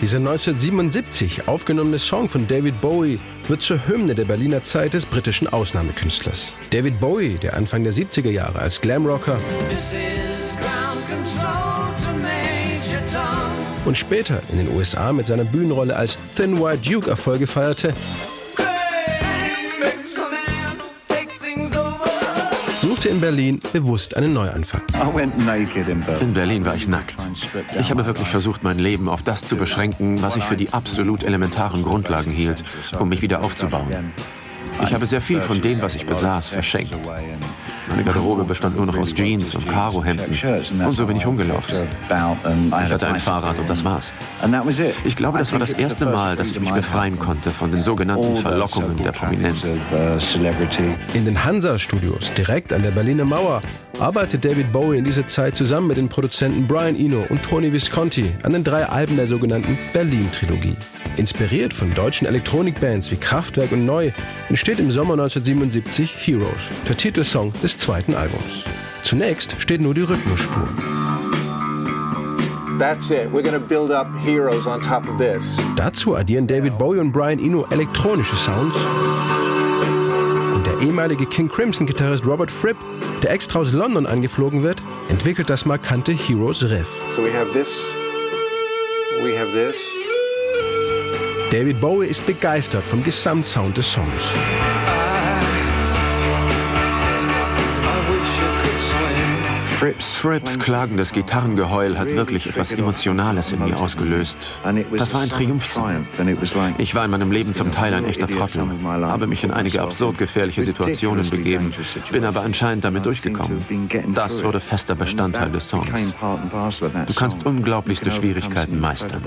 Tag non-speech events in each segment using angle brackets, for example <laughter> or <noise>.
Dieser 1977 aufgenommene Song von David Bowie wird zur Hymne der Berliner Zeit des britischen Ausnahmekünstlers. David Bowie, der Anfang der 70er Jahre als Glamrocker und später in den USA mit seiner Bühnenrolle als Thin White Duke Erfolge feierte, suchte in Berlin bewusst einen Neuanfang. In Berlin war ich nackt. Ich habe wirklich versucht, mein Leben auf das zu beschränken, was ich für die absolut elementaren Grundlagen hielt, um mich wieder aufzubauen. Ich habe sehr viel von dem, was ich besaß, verschenkt. Meine Garderobe bestand nur noch aus Jeans und Karohemden. Und so bin ich rumgelaufen. Ich hatte ein Fahrrad und das war's. Ich glaube, das war das erste Mal, dass ich mich befreien konnte von den sogenannten Verlockungen der Prominenz. In den Hansa-Studios, direkt an der Berliner Mauer, arbeitet David Bowie in dieser Zeit zusammen mit den Produzenten Brian Eno und Tony Visconti an den drei Alben der sogenannten Berlin-Trilogie. Inspiriert von deutschen Elektronikbands wie Kraftwerk und Neu entsteht im Sommer 1977 Heroes, der Titelsong des zweiten Albums. Zunächst steht nur die Rhythmusspur. Dazu addieren David Bowie und Brian Eno elektronische Sounds. Und der ehemalige King Crimson-Gitarrist Robert Fripp, der extra aus London angeflogen wird, entwickelt das markante Heroes Riff. So we have this, we have this. David Bowie ist begeistert vom Gesamtsound des Songs. Frips klagendes Gitarrengeheul hat wirklich etwas Emotionales in mir ausgelöst. Das war ein Triumphsong. Ich war in meinem Leben zum Teil ein echter Trottel, habe mich in einige absurd gefährliche Situationen begeben, bin aber anscheinend damit durchgekommen. Das wurde fester Bestandteil des Songs. Du kannst unglaublichste Schwierigkeiten meistern.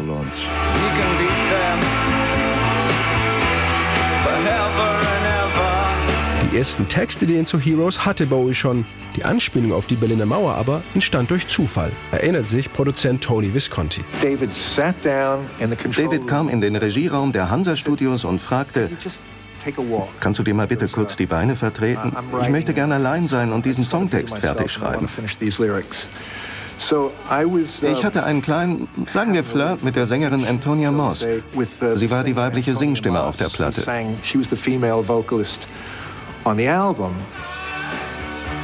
Die ersten Textideen zu Heroes hatte Bowie schon. Die Anspielung auf die Berliner Mauer aber entstand durch Zufall, erinnert sich Produzent Tony Visconti. David kam in den Regieraum der Hansa-Studios und fragte, Kannst du dir mal bitte kurz die Beine vertreten? Ich möchte gerne allein sein und diesen Songtext fertig schreiben. Ich hatte einen kleinen, sagen wir Flirt mit der Sängerin Antonia Moss. Sie war die weibliche Singstimme auf der Platte.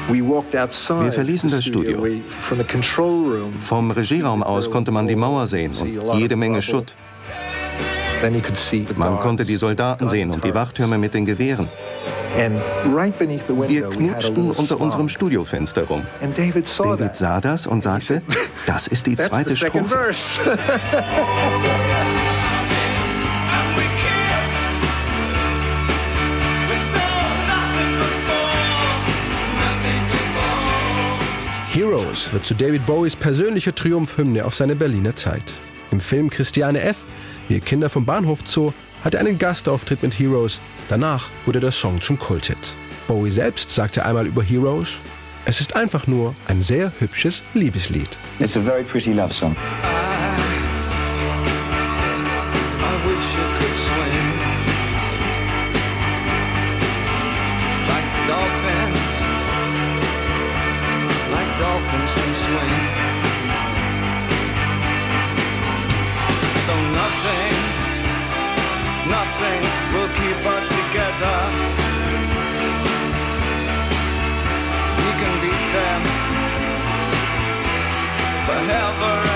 Wir verließen das Studio. Vom Regieraum aus konnte man die Mauer sehen und jede Menge Schutt. Man konnte die Soldaten sehen und die Wachtürme mit den Gewehren. Wir knutschten unter unserem Studiofenster rum. David sah das und sagte, das ist die zweite Strophe. <laughs> Heroes wird zu David Bowies persönlicher Triumphhymne auf seine Berliner Zeit. Im Film Christiane F., Wir Kinder vom Bahnhof Zoo, hat er einen Gastauftritt mit Heroes. Danach wurde der Song zum Kulthit. Bowie selbst sagte einmal über Heroes, es ist einfach nur ein sehr hübsches Liebeslied. It's a very pretty love song. Dolphins can swing. Though nothing, nothing will keep us together. We can beat them forever